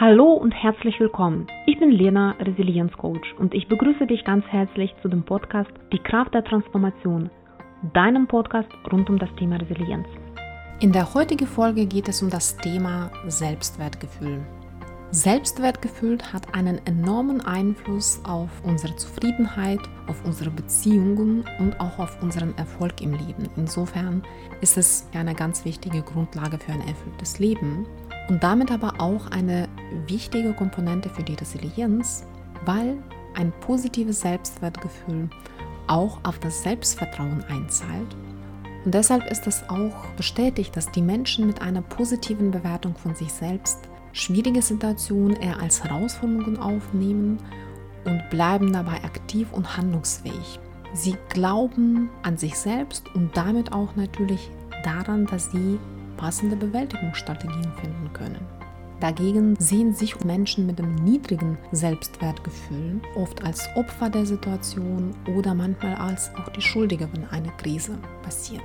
Hallo und herzlich willkommen. Ich bin Lena, Resilienzcoach und ich begrüße dich ganz herzlich zu dem Podcast Die Kraft der Transformation, deinem Podcast rund um das Thema Resilienz. In der heutigen Folge geht es um das Thema Selbstwertgefühl. Selbstwertgefühl hat einen enormen Einfluss auf unsere Zufriedenheit, auf unsere Beziehungen und auch auf unseren Erfolg im Leben. Insofern ist es eine ganz wichtige Grundlage für ein erfülltes Leben und damit aber auch eine wichtige Komponente für die Resilienz, weil ein positives Selbstwertgefühl auch auf das Selbstvertrauen einzahlt. Und deshalb ist es auch bestätigt, dass die Menschen mit einer positiven Bewertung von sich selbst schwierige Situationen eher als Herausforderungen aufnehmen und bleiben dabei aktiv und handlungsfähig. Sie glauben an sich selbst und damit auch natürlich daran, dass sie passende Bewältigungsstrategien finden können. Dagegen sehen sich Menschen mit einem niedrigen Selbstwertgefühl oft als Opfer der Situation oder manchmal als auch die Schuldige, wenn eine Krise passiert.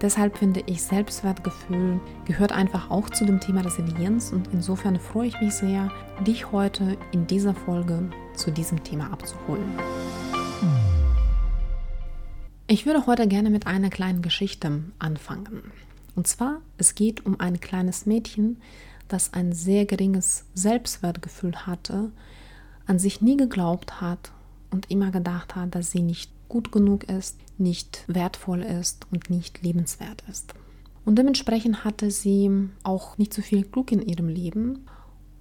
Deshalb finde ich, Selbstwertgefühl gehört einfach auch zu dem Thema Resilienz und insofern freue ich mich sehr, dich heute in dieser Folge zu diesem Thema abzuholen. Ich würde heute gerne mit einer kleinen Geschichte anfangen. Und zwar, es geht um ein kleines Mädchen, das ein sehr geringes Selbstwertgefühl hatte, an sich nie geglaubt hat und immer gedacht hat, dass sie nicht gut genug ist, nicht wertvoll ist und nicht lebenswert ist. Und dementsprechend hatte sie auch nicht so viel Glück in ihrem Leben.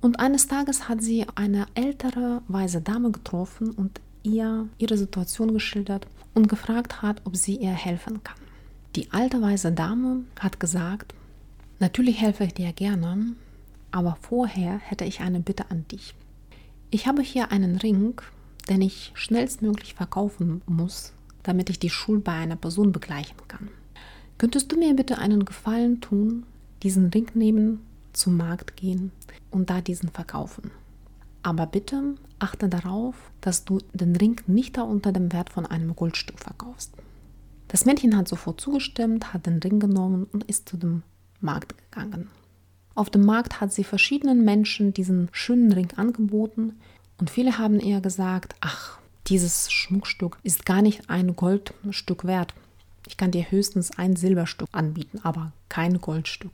Und eines Tages hat sie eine ältere, weise Dame getroffen und ihr ihre Situation geschildert und gefragt hat, ob sie ihr helfen kann. Die alte, weise Dame hat gesagt, natürlich helfe ich dir gerne, aber vorher hätte ich eine Bitte an dich. Ich habe hier einen Ring, den ich schnellstmöglich verkaufen muss, damit ich die Schuld bei einer Person begleichen kann. Könntest du mir bitte einen Gefallen tun, diesen Ring nehmen, zum Markt gehen und da diesen verkaufen? Aber bitte achte darauf, dass du den Ring nicht unter dem Wert von einem Goldstück verkaufst. Das Mädchen hat sofort zugestimmt, hat den Ring genommen und ist zu dem Markt gegangen. Auf dem Markt hat sie verschiedenen Menschen diesen schönen Ring angeboten und viele haben ihr gesagt, ach, dieses Schmuckstück ist gar nicht ein Goldstück wert. Ich kann dir höchstens ein Silberstück anbieten, aber kein Goldstück.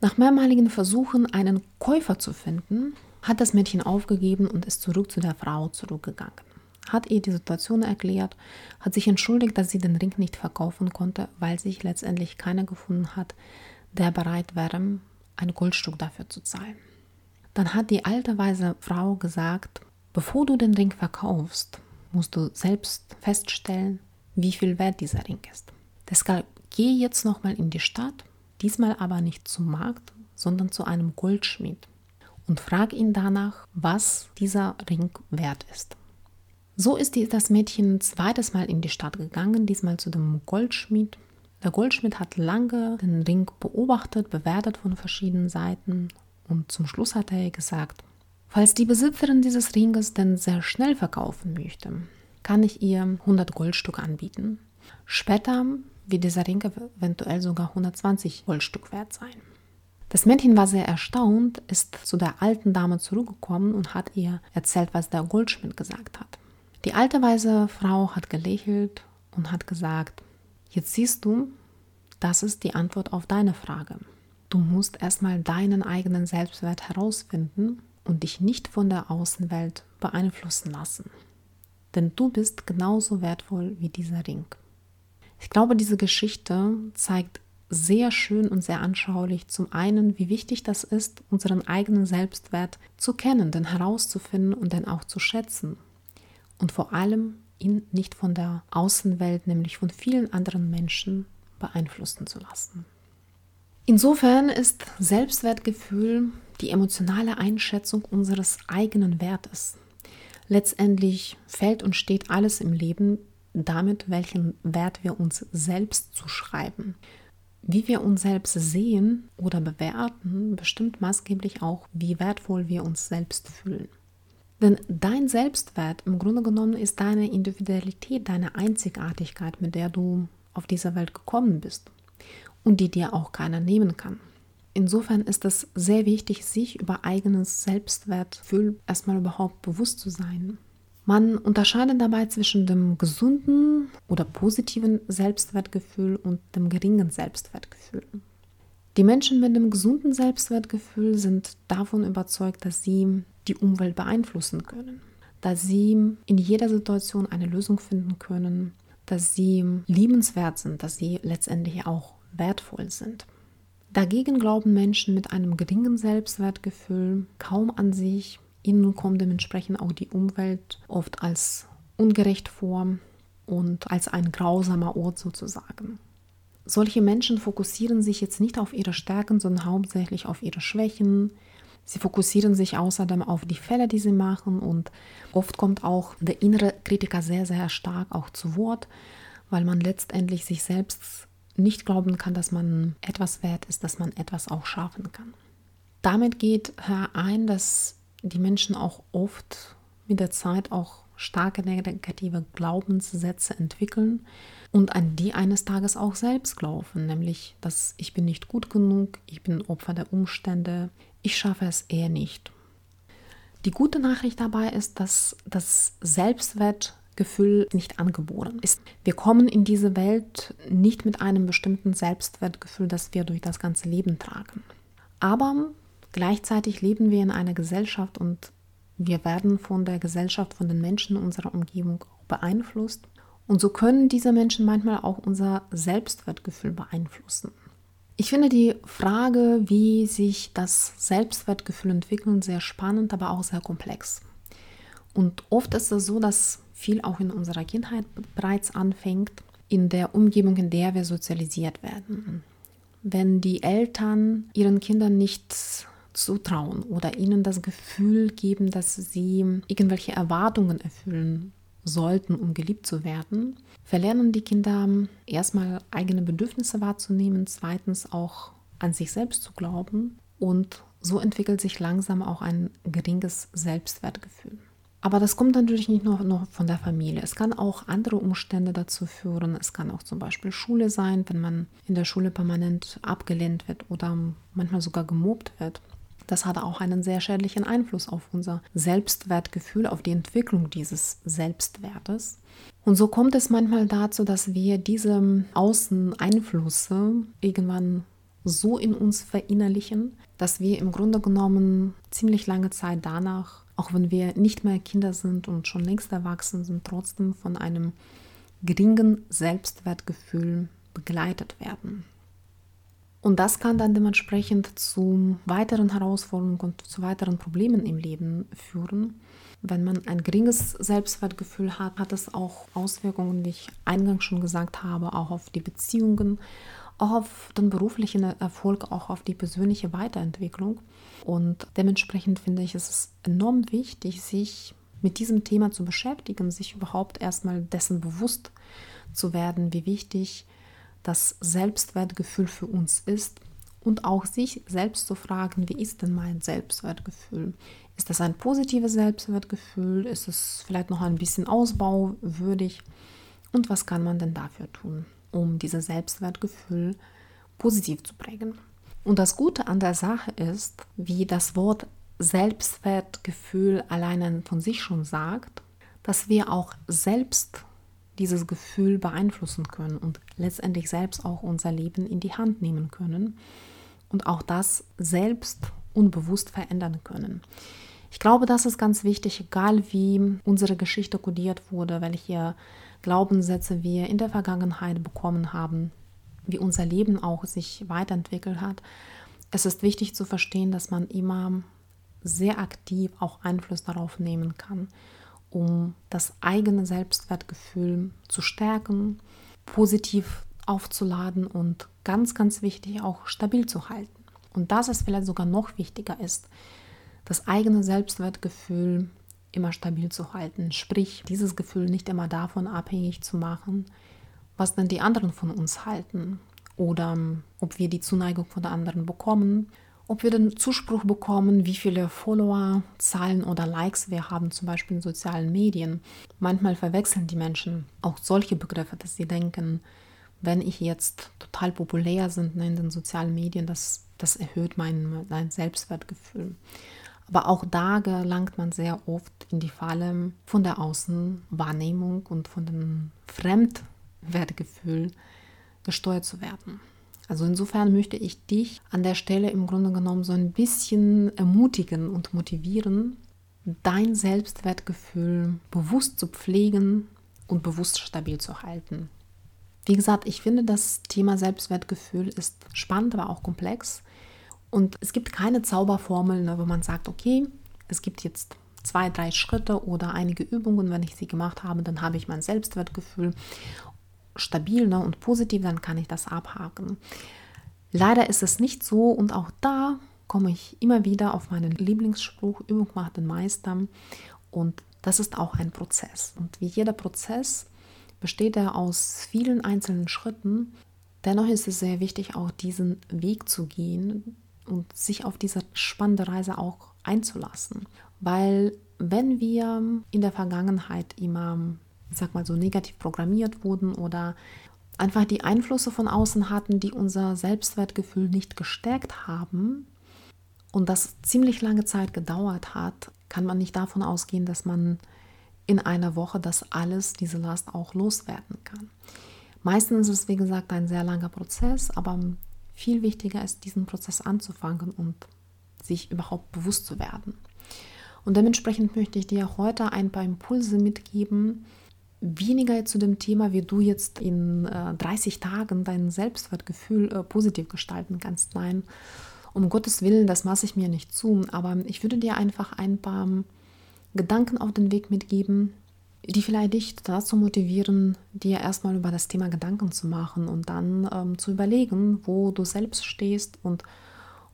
Nach mehrmaligen Versuchen, einen Käufer zu finden, hat das Mädchen aufgegeben und ist zurück zu der Frau zurückgegangen. Hat ihr die Situation erklärt, hat sich entschuldigt, dass sie den Ring nicht verkaufen konnte, weil sich letztendlich keiner gefunden hat, der bereit wäre, ein Goldstück dafür zu zahlen. Dann hat die alte weise Frau gesagt, bevor du den Ring verkaufst, musst du selbst feststellen, wie viel wert dieser Ring ist. Deshalb geh jetzt nochmal in die Stadt, diesmal aber nicht zum Markt, sondern zu einem Goldschmied und frag ihn danach, was dieser Ring wert ist. So ist das Mädchen zweites Mal in die Stadt gegangen, diesmal zu dem Goldschmied. Der Goldschmied hat lange den Ring beobachtet, bewertet von verschiedenen Seiten und zum Schluss hat er gesagt, falls die Besitzerin dieses Ringes denn sehr schnell verkaufen möchte, kann ich ihr 100 Goldstücke anbieten. Später wird dieser Ring eventuell sogar 120 Goldstück wert sein. Das Mädchen war sehr erstaunt, ist zu der alten Dame zurückgekommen und hat ihr erzählt, was der Goldschmied gesagt hat. Die alte weise Frau hat gelächelt und hat gesagt, jetzt siehst du, das ist die Antwort auf deine Frage. Du musst erstmal deinen eigenen Selbstwert herausfinden und dich nicht von der Außenwelt beeinflussen lassen. Denn du bist genauso wertvoll wie dieser Ring. Ich glaube, diese Geschichte zeigt sehr schön und sehr anschaulich zum einen, wie wichtig das ist, unseren eigenen Selbstwert zu kennen, den herauszufinden und den auch zu schätzen. Und vor allem ihn nicht von der Außenwelt, nämlich von vielen anderen Menschen beeinflussen zu lassen. Insofern ist Selbstwertgefühl die emotionale Einschätzung unseres eigenen Wertes. Letztendlich fällt und steht alles im Leben damit, welchen Wert wir uns selbst zuschreiben. Wie wir uns selbst sehen oder bewerten, bestimmt maßgeblich auch, wie wertvoll wir uns selbst fühlen. Denn dein Selbstwert im Grunde genommen ist deine Individualität, deine Einzigartigkeit, mit der du auf dieser Welt gekommen bist und die dir auch keiner nehmen kann. insofern ist es sehr wichtig, sich über eigenes Selbstwertgefühl erstmal überhaupt bewusst zu sein. Man unterscheidet dabei zwischen dem gesunden oder positiven Selbstwertgefühl und dem geringen Selbstwertgefühl. Die Menschen mit dem gesunden Selbstwertgefühl sind davon überzeugt, dass sie die Umwelt beeinflussen können, dass sie in jeder Situation eine Lösung finden können, dass sie liebenswert sind, dass sie letztendlich auch wertvoll sind. Dagegen glauben Menschen mit einem geringen Selbstwertgefühl kaum an sich. Ihnen kommt dementsprechend auch die Umwelt oft als ungerecht vor und als ein grausamer Ort sozusagen. Solche Menschen fokussieren sich jetzt nicht auf ihre Stärken, sondern hauptsächlich auf ihre Schwächen. Sie fokussieren sich außerdem auf die Fälle, die sie machen und oft kommt auch der innere Kritiker sehr, sehr stark auch zu Wort, weil man letztendlich sich selbst nicht glauben kann, dass man etwas wert ist, dass man etwas auch schaffen kann. Damit geht ein, dass die Menschen auch oft mit der Zeit auch starke negative Glaubenssätze entwickeln und an die eines Tages auch selbst glauben, nämlich, dass ich bin nicht gut genug, ich bin Opfer der Umstände, ich schaffe es eher nicht. Die gute Nachricht dabei ist, dass das Selbstwertgefühl nicht angeboren ist. Wir kommen in diese Welt nicht mit einem bestimmten Selbstwertgefühl, das wir durch das ganze Leben tragen. Aber gleichzeitig leben wir in einer Gesellschaft und wir werden von der Gesellschaft, von den Menschen unserer Umgebung beeinflusst. Und so können diese Menschen manchmal auch unser Selbstwertgefühl beeinflussen. Ich finde die Frage, wie sich das Selbstwertgefühl entwickelt, sehr spannend, aber auch sehr komplex. Und oft ist es so, dass viel auch in unserer Kindheit bereits anfängt, in der Umgebung, in der wir sozialisiert werden. Wenn die Eltern ihren Kindern nichts zutrauen oder ihnen das Gefühl geben, dass sie irgendwelche Erwartungen erfüllen sollten, um geliebt zu werden, verlernen die Kinder erstmal eigene Bedürfnisse wahrzunehmen, zweitens auch an sich selbst zu glauben und so entwickelt sich langsam auch ein geringes Selbstwertgefühl. Aber das kommt natürlich nicht nur, nur von der Familie. Es kann auch andere Umstände dazu führen. Es kann auch zum Beispiel Schule sein, wenn man in der Schule permanent abgelehnt wird oder manchmal sogar gemobbt wird. Das hat auch einen sehr schädlichen Einfluss auf unser Selbstwertgefühl, auf die Entwicklung dieses Selbstwertes. Und so kommt es manchmal dazu, dass wir diese Außeneinflüsse irgendwann so in uns verinnerlichen, dass wir im Grunde genommen ziemlich lange Zeit danach, auch wenn wir nicht mehr Kinder sind und schon längst erwachsen sind, trotzdem von einem geringen Selbstwertgefühl begleitet werden. Und das kann dann dementsprechend zu weiteren Herausforderungen und zu weiteren Problemen im Leben führen. Wenn man ein geringes Selbstwertgefühl hat, hat es auch Auswirkungen, wie ich eingangs schon gesagt habe, auch auf die Beziehungen, auch auf den beruflichen Erfolg, auch auf die persönliche Weiterentwicklung. Und dementsprechend finde ich es enorm wichtig, sich mit diesem Thema zu beschäftigen, sich überhaupt erstmal dessen bewusst zu werden, wie wichtig das Selbstwertgefühl für uns ist und auch sich selbst zu fragen, wie ist denn mein Selbstwertgefühl? Ist das ein positives Selbstwertgefühl? Ist es vielleicht noch ein bisschen ausbauwürdig? Und was kann man denn dafür tun, um dieses Selbstwertgefühl positiv zu prägen? Und das Gute an der Sache ist, wie das Wort Selbstwertgefühl alleine von sich schon sagt, dass wir auch selbst dieses Gefühl beeinflussen können und letztendlich selbst auch unser Leben in die Hand nehmen können und auch das selbst unbewusst verändern können. Ich glaube, das ist ganz wichtig, egal wie unsere Geschichte kodiert wurde, welche Glaubenssätze wir in der Vergangenheit bekommen haben, wie unser Leben auch sich weiterentwickelt hat. Es ist wichtig zu verstehen, dass man immer sehr aktiv auch Einfluss darauf nehmen kann um das eigene Selbstwertgefühl zu stärken, positiv aufzuladen und ganz, ganz wichtig auch stabil zu halten. Und das ist vielleicht sogar noch wichtiger ist, das eigene Selbstwertgefühl immer stabil zu halten. Sprich, dieses Gefühl nicht immer davon abhängig zu machen, was denn die anderen von uns halten oder ob wir die Zuneigung von anderen bekommen ob wir den Zuspruch bekommen, wie viele Follower, Zahlen oder Likes wir haben, zum Beispiel in sozialen Medien. Manchmal verwechseln die Menschen auch solche Begriffe, dass sie denken, wenn ich jetzt total populär bin in den sozialen Medien, dass das erhöht mein, mein Selbstwertgefühl. Aber auch da gelangt man sehr oft in die Falle von der Außenwahrnehmung und von dem Fremdwertgefühl gesteuert zu werden. Also insofern möchte ich dich an der Stelle im Grunde genommen so ein bisschen ermutigen und motivieren, dein Selbstwertgefühl bewusst zu pflegen und bewusst stabil zu halten. Wie gesagt, ich finde, das Thema Selbstwertgefühl ist spannend, aber auch komplex. Und es gibt keine Zauberformel, ne, wo man sagt, okay, es gibt jetzt zwei, drei Schritte oder einige Übungen. Wenn ich sie gemacht habe, dann habe ich mein Selbstwertgefühl stabil ne, und positiv, dann kann ich das abhaken. Leider ist es nicht so und auch da komme ich immer wieder auf meinen Lieblingsspruch, Übung macht den Meister. Und das ist auch ein Prozess. Und wie jeder Prozess besteht er aus vielen einzelnen Schritten. Dennoch ist es sehr wichtig, auch diesen Weg zu gehen und sich auf diese spannende Reise auch einzulassen. Weil wenn wir in der Vergangenheit immer, ich sag mal so, negativ programmiert wurden oder einfach die Einflüsse von außen hatten, die unser Selbstwertgefühl nicht gestärkt haben, und das ziemlich lange Zeit gedauert hat, kann man nicht davon ausgehen, dass man in einer Woche das alles, diese Last auch loswerden kann. Meistens ist es, wie gesagt, ein sehr langer Prozess, aber viel wichtiger ist, diesen Prozess anzufangen und sich überhaupt bewusst zu werden. Und dementsprechend möchte ich dir heute ein paar Impulse mitgeben, weniger zu dem Thema, wie du jetzt in äh, 30 Tagen dein Selbstwertgefühl äh, positiv gestalten kannst. Nein, um Gottes Willen, das maße ich mir nicht zu, aber ich würde dir einfach ein paar Gedanken auf den Weg mitgeben, die vielleicht dich dazu motivieren, dir erstmal über das Thema Gedanken zu machen und dann ähm, zu überlegen, wo du selbst stehst und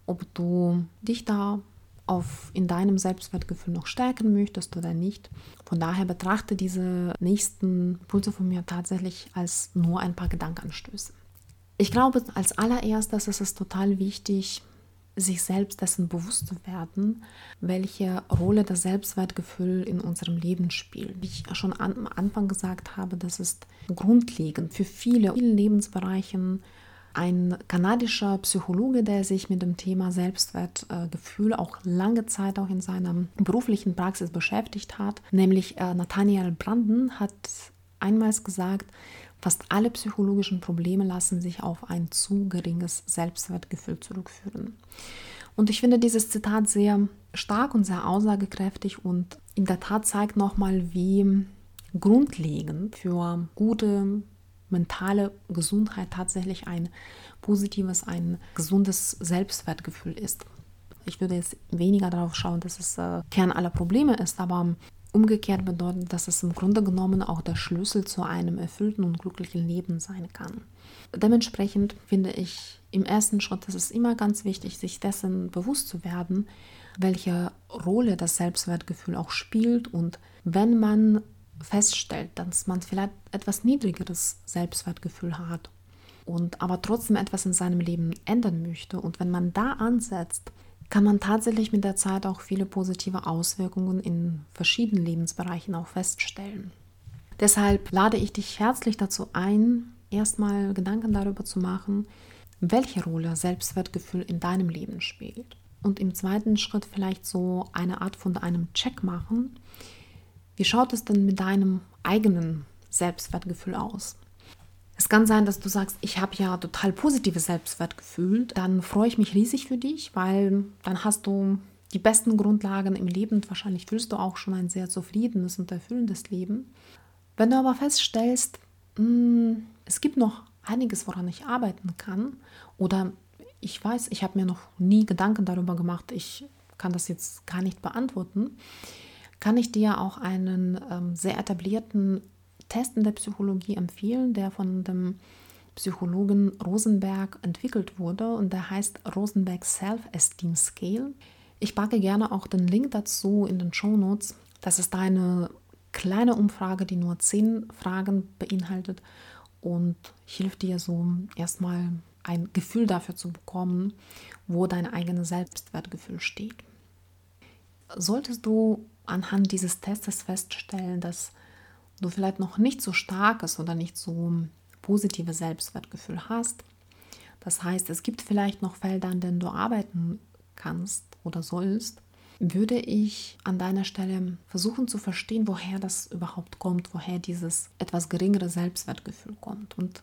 ob du dich da auf, in deinem Selbstwertgefühl noch stärken möchtest oder nicht. Von daher betrachte diese nächsten Impulse von mir tatsächlich als nur ein paar Gedankenanstöße. Ich glaube, als allererstes ist es total wichtig, sich selbst dessen bewusst zu werden, welche Rolle das Selbstwertgefühl in unserem Leben spielt. Wie ich schon am Anfang gesagt habe, das ist grundlegend für viele, viele Lebensbereichen. Ein kanadischer Psychologe, der sich mit dem Thema Selbstwertgefühl auch lange Zeit auch in seiner beruflichen Praxis beschäftigt hat, nämlich äh, Nathaniel Branden, hat einmals gesagt, Fast alle psychologischen Probleme lassen sich auf ein zu geringes Selbstwertgefühl zurückführen. Und ich finde dieses Zitat sehr stark und sehr aussagekräftig und in der Tat zeigt nochmal, wie grundlegend für gute mentale Gesundheit tatsächlich ein positives, ein gesundes Selbstwertgefühl ist. Ich würde jetzt weniger darauf schauen, dass es äh, Kern aller Probleme ist, aber Umgekehrt bedeutet, dass es im Grunde genommen auch der Schlüssel zu einem erfüllten und glücklichen Leben sein kann. Dementsprechend finde ich im ersten Schritt, ist es immer ganz wichtig, sich dessen bewusst zu werden, welche Rolle das Selbstwertgefühl auch spielt und wenn man feststellt, dass man vielleicht etwas niedrigeres Selbstwertgefühl hat und aber trotzdem etwas in seinem Leben ändern möchte und wenn man da ansetzt, kann man tatsächlich mit der Zeit auch viele positive Auswirkungen in verschiedenen Lebensbereichen auch feststellen. Deshalb lade ich dich herzlich dazu ein, erstmal Gedanken darüber zu machen, welche Rolle Selbstwertgefühl in deinem Leben spielt. Und im zweiten Schritt vielleicht so eine Art von einem Check machen. Wie schaut es denn mit deinem eigenen Selbstwertgefühl aus? Es kann sein, dass du sagst, ich habe ja total positives Selbstwertgefühl. Dann freue ich mich riesig für dich, weil dann hast du die besten Grundlagen im Leben und wahrscheinlich fühlst du auch schon ein sehr zufriedenes und erfüllendes Leben. Wenn du aber feststellst, hm, es gibt noch einiges, woran ich arbeiten kann, oder ich weiß, ich habe mir noch nie Gedanken darüber gemacht, ich kann das jetzt gar nicht beantworten, kann ich dir auch einen ähm, sehr etablierten Test in der Psychologie empfehlen, der von dem Psychologen Rosenberg entwickelt wurde und der heißt Rosenberg Self-Esteem Scale. Ich packe gerne auch den Link dazu in den Show Notes. Das ist eine kleine Umfrage, die nur zehn Fragen beinhaltet und hilft dir so erstmal ein Gefühl dafür zu bekommen, wo dein eigenes Selbstwertgefühl steht. Solltest du anhand dieses Tests feststellen, dass du vielleicht noch nicht so starkes oder nicht so positives Selbstwertgefühl hast, Das heißt, es gibt vielleicht noch Felder, an denen du arbeiten kannst oder sollst. Würde ich an deiner Stelle versuchen zu verstehen, woher das überhaupt kommt, woher dieses etwas geringere Selbstwertgefühl kommt. Und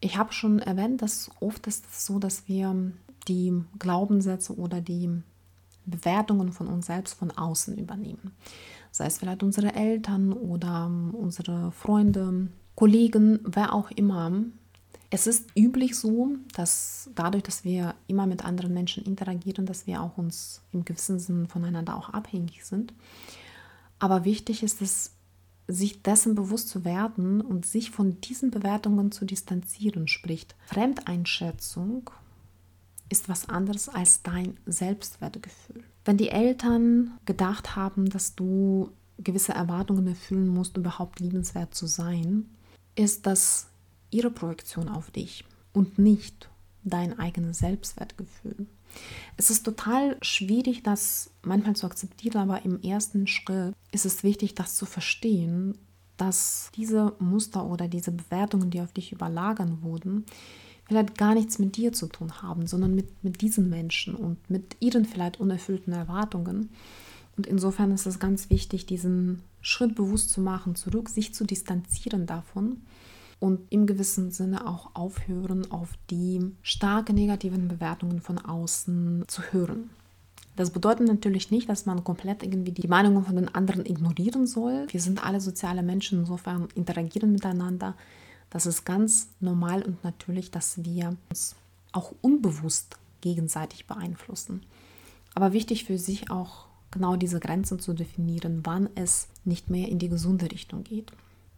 ich habe schon erwähnt, dass oft ist es so, dass wir die Glaubenssätze oder die Bewertungen von uns selbst von außen übernehmen. Sei es vielleicht unsere Eltern oder unsere Freunde, Kollegen, wer auch immer. Es ist üblich so, dass dadurch, dass wir immer mit anderen Menschen interagieren, dass wir auch uns im gewissen Sinn voneinander auch abhängig sind. Aber wichtig ist es, sich dessen bewusst zu werden und sich von diesen Bewertungen zu distanzieren, sprich Fremdeinschätzung ist was anderes als dein Selbstwertgefühl. Wenn die Eltern gedacht haben, dass du gewisse Erwartungen erfüllen musst, überhaupt liebenswert zu sein, ist das ihre Projektion auf dich und nicht dein eigenes Selbstwertgefühl. Es ist total schwierig, das manchmal zu akzeptieren, aber im ersten Schritt ist es wichtig, das zu verstehen, dass diese Muster oder diese Bewertungen, die auf dich überlagern wurden, vielleicht gar nichts mit dir zu tun haben, sondern mit, mit diesen Menschen und mit ihren vielleicht unerfüllten Erwartungen. Und insofern ist es ganz wichtig, diesen Schritt bewusst zu machen, zurück, sich zu distanzieren davon und im gewissen Sinne auch aufhören, auf die starke negativen Bewertungen von außen zu hören. Das bedeutet natürlich nicht, dass man komplett irgendwie die Meinungen von den anderen ignorieren soll. Wir sind alle soziale Menschen, insofern interagieren miteinander. Das ist ganz normal und natürlich, dass wir uns auch unbewusst gegenseitig beeinflussen. Aber wichtig für sich auch genau diese Grenzen zu definieren, wann es nicht mehr in die gesunde Richtung geht.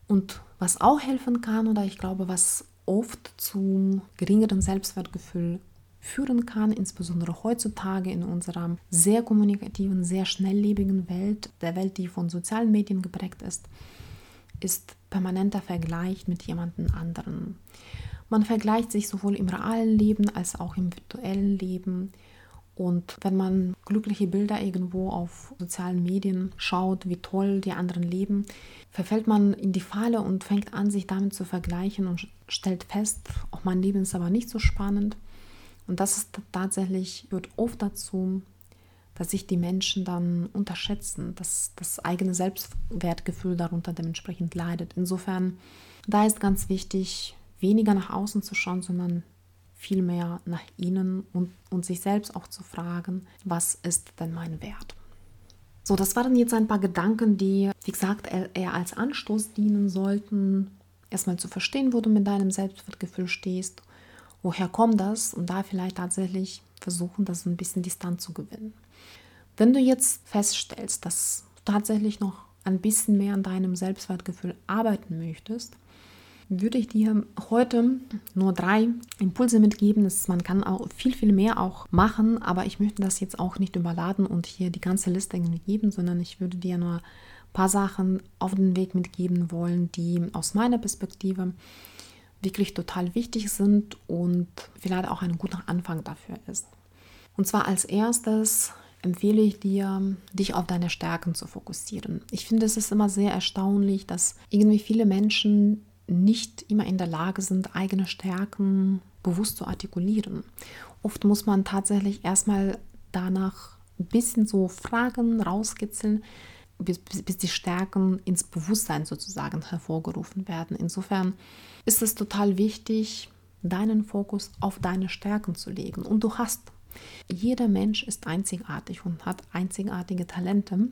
Und was auch helfen kann, oder ich glaube, was oft zu geringerem Selbstwertgefühl führen kann, insbesondere heutzutage in unserer sehr kommunikativen, sehr schnelllebigen Welt, der Welt, die von sozialen Medien geprägt ist, ist permanenter Vergleich mit jemandem anderen. Man vergleicht sich sowohl im realen Leben als auch im virtuellen Leben. Und wenn man glückliche Bilder irgendwo auf sozialen Medien schaut, wie toll die anderen leben, verfällt man in die Falle und fängt an, sich damit zu vergleichen und stellt fest, auch mein Leben ist aber nicht so spannend. Und das ist tatsächlich, führt oft dazu, dass sich die Menschen dann unterschätzen, dass das eigene Selbstwertgefühl darunter dementsprechend leidet. Insofern, da ist ganz wichtig, weniger nach außen zu schauen, sondern vielmehr nach innen und, und sich selbst auch zu fragen, was ist denn mein Wert? So, das waren jetzt ein paar Gedanken, die, wie gesagt, eher als Anstoß dienen sollten, erstmal zu verstehen, wo du mit deinem Selbstwertgefühl stehst, woher kommt das und da vielleicht tatsächlich versuchen, das ein bisschen Distanz zu gewinnen. Wenn du jetzt feststellst, dass du tatsächlich noch ein bisschen mehr an deinem Selbstwertgefühl arbeiten möchtest, würde ich dir heute nur drei Impulse mitgeben. Das, man kann auch viel, viel mehr auch machen, aber ich möchte das jetzt auch nicht überladen und hier die ganze Liste geben, sondern ich würde dir nur ein paar Sachen auf den Weg mitgeben wollen, die aus meiner Perspektive wirklich total wichtig sind und vielleicht auch ein guter Anfang dafür ist. Und zwar als erstes empfehle ich dir, dich auf deine Stärken zu fokussieren. Ich finde, es ist immer sehr erstaunlich, dass irgendwie viele Menschen nicht immer in der Lage sind, eigene Stärken bewusst zu artikulieren. Oft muss man tatsächlich erstmal danach ein bisschen so Fragen rauskitzeln, bis, bis, die Stärken ins Bewusstsein sozusagen hervorgerufen werden. Insofern ist es total wichtig, deinen Fokus auf deine Stärken zu legen. Und du hast jeder Mensch ist einzigartig und hat einzigartige Talente.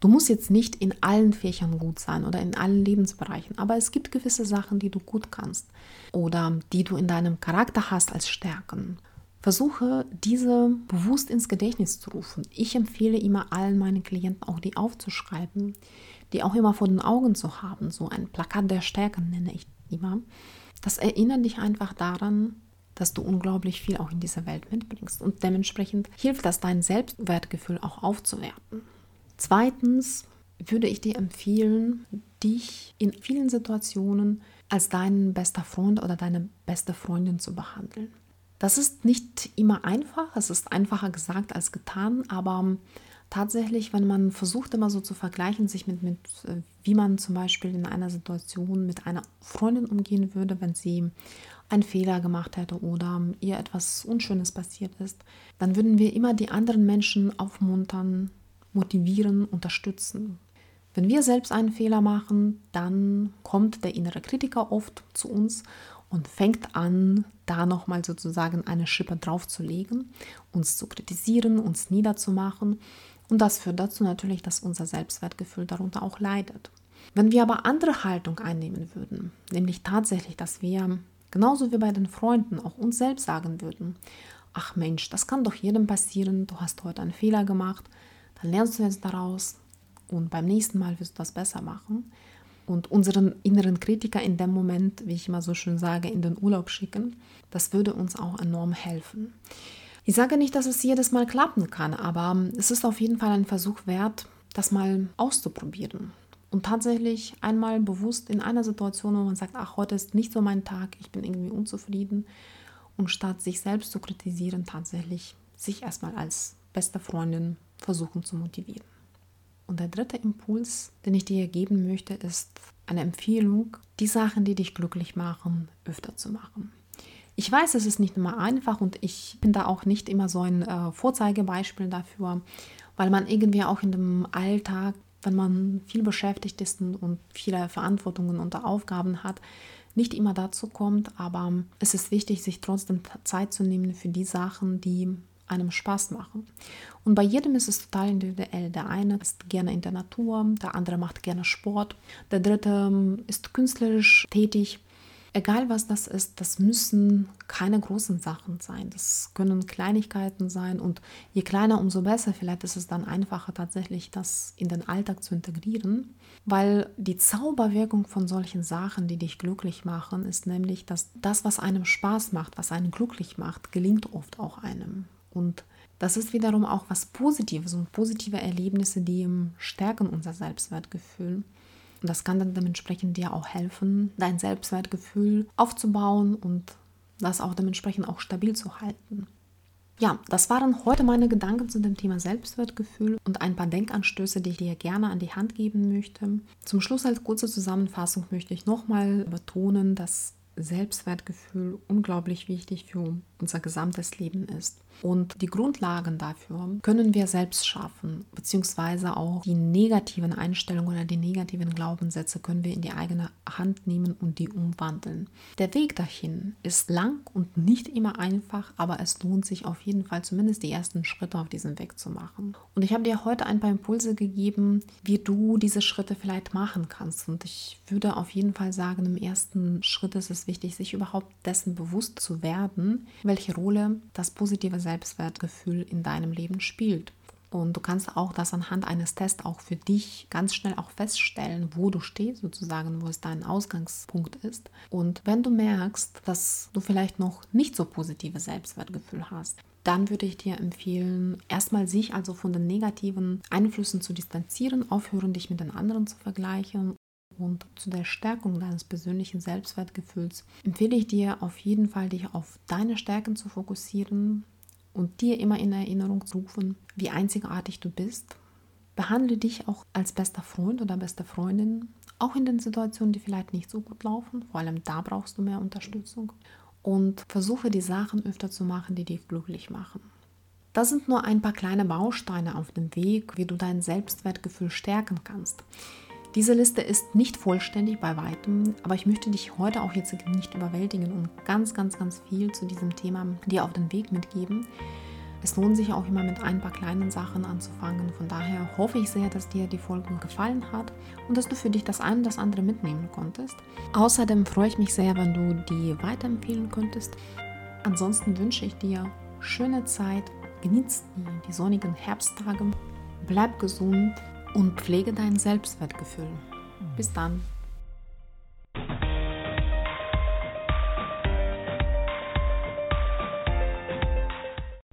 Du musst jetzt nicht in allen Fächern gut sein oder in allen Lebensbereichen, aber es gibt gewisse Sachen, die du gut kannst oder die du in deinem Charakter hast als Stärken. Versuche diese bewusst ins Gedächtnis zu rufen. Ich empfehle immer allen meinen Klienten auch die aufzuschreiben, die auch immer vor den Augen zu haben, so ein Plakat der Stärken nenne ich immer. Das erinnert dich einfach daran, dass du unglaublich viel auch in dieser Welt mitbringst. Und dementsprechend hilft das, dein Selbstwertgefühl auch aufzuwerten. Zweitens würde ich dir empfehlen, dich in vielen Situationen als deinen bester Freund oder deine beste Freundin zu behandeln. Das ist nicht immer einfach, es ist einfacher gesagt als getan, aber tatsächlich, wenn man versucht immer so zu vergleichen, sich mit, mit wie man zum Beispiel in einer Situation mit einer Freundin umgehen würde, wenn sie einen Fehler gemacht hätte oder ihr etwas Unschönes passiert ist, dann würden wir immer die anderen Menschen aufmuntern, motivieren, unterstützen. Wenn wir selbst einen Fehler machen, dann kommt der innere Kritiker oft zu uns und fängt an, da nochmal sozusagen eine Schippe draufzulegen, uns zu kritisieren, uns niederzumachen. Und das führt dazu natürlich, dass unser Selbstwertgefühl darunter auch leidet. Wenn wir aber andere Haltung einnehmen würden, nämlich tatsächlich, dass wir genauso wie bei den Freunden auch uns selbst sagen würden, ach Mensch, das kann doch jedem passieren, du hast heute einen Fehler gemacht, dann lernst du jetzt daraus und beim nächsten Mal wirst du das besser machen und unseren inneren Kritiker in dem Moment, wie ich immer so schön sage, in den Urlaub schicken, das würde uns auch enorm helfen. Ich sage nicht, dass es jedes Mal klappen kann, aber es ist auf jeden Fall ein Versuch wert, das mal auszuprobieren. Und tatsächlich einmal bewusst in einer Situation, wo man sagt, ach, heute ist nicht so mein Tag, ich bin irgendwie unzufrieden. Und statt sich selbst zu kritisieren, tatsächlich sich erstmal als beste Freundin versuchen zu motivieren. Und der dritte Impuls, den ich dir geben möchte, ist eine Empfehlung, die Sachen, die dich glücklich machen, öfter zu machen. Ich weiß, es ist nicht immer einfach und ich bin da auch nicht immer so ein äh, Vorzeigebeispiel dafür, weil man irgendwie auch in dem Alltag, wenn man viel beschäftigt ist und viele Verantwortungen und Aufgaben hat, nicht immer dazu kommt. Aber es ist wichtig, sich trotzdem Zeit zu nehmen für die Sachen, die einem Spaß machen. Und bei jedem ist es total individuell. Der eine ist gerne in der Natur, der andere macht gerne Sport, der dritte ähm, ist künstlerisch tätig. Egal was das ist, das müssen keine großen Sachen sein. Das können Kleinigkeiten sein und je kleiner, umso besser. Vielleicht ist es dann einfacher tatsächlich, das in den Alltag zu integrieren, weil die Zauberwirkung von solchen Sachen, die dich glücklich machen, ist nämlich, dass das, was einem Spaß macht, was einen glücklich macht, gelingt oft auch einem. Und das ist wiederum auch was Positives und positive Erlebnisse, die stärken unser Selbstwertgefühl. Und das kann dann dementsprechend dir auch helfen, dein Selbstwertgefühl aufzubauen und das auch dementsprechend auch stabil zu halten. Ja, das waren heute meine Gedanken zu dem Thema Selbstwertgefühl und ein paar Denkanstöße, die ich dir gerne an die Hand geben möchte. Zum Schluss als kurze Zusammenfassung möchte ich nochmal betonen, dass Selbstwertgefühl unglaublich wichtig für unser gesamtes Leben ist. Und die Grundlagen dafür können wir selbst schaffen, beziehungsweise auch die negativen Einstellungen oder die negativen Glaubenssätze können wir in die eigene Hand nehmen und die umwandeln. Der Weg dahin ist lang und nicht immer einfach, aber es lohnt sich auf jeden Fall zumindest die ersten Schritte auf diesem Weg zu machen. Und ich habe dir heute ein paar Impulse gegeben, wie du diese Schritte vielleicht machen kannst. Und ich würde auf jeden Fall sagen, im ersten Schritt ist es wichtig, sich überhaupt dessen bewusst zu werden, welche Rolle das positive Selbstwertgefühl in deinem Leben spielt. Und du kannst auch das anhand eines Tests auch für dich ganz schnell auch feststellen, wo du stehst, sozusagen, wo es dein Ausgangspunkt ist. Und wenn du merkst, dass du vielleicht noch nicht so positive Selbstwertgefühl hast, dann würde ich dir empfehlen, erstmal sich also von den negativen Einflüssen zu distanzieren, aufhören, dich mit den anderen zu vergleichen und zu der Stärkung deines persönlichen Selbstwertgefühls empfehle ich dir auf jeden Fall, dich auf deine Stärken zu fokussieren und dir immer in Erinnerung zu rufen, wie einzigartig du bist. Behandle dich auch als bester Freund oder beste Freundin, auch in den Situationen, die vielleicht nicht so gut laufen. Vor allem da brauchst du mehr Unterstützung. Und versuche die Sachen öfter zu machen, die dich glücklich machen. Das sind nur ein paar kleine Bausteine auf dem Weg, wie du dein Selbstwertgefühl stärken kannst. Diese Liste ist nicht vollständig bei weitem, aber ich möchte dich heute auch jetzt nicht überwältigen und ganz, ganz, ganz viel zu diesem Thema dir auf den Weg mitgeben. Es lohnt sich auch immer mit ein paar kleinen Sachen anzufangen. Von daher hoffe ich sehr, dass dir die Folge gefallen hat und dass du für dich das eine und das andere mitnehmen konntest. Außerdem freue ich mich sehr, wenn du die weiterempfehlen könntest. Ansonsten wünsche ich dir schöne Zeit, genieß die, die sonnigen Herbsttage, bleib gesund und pflege dein Selbstwertgefühl. Bis dann.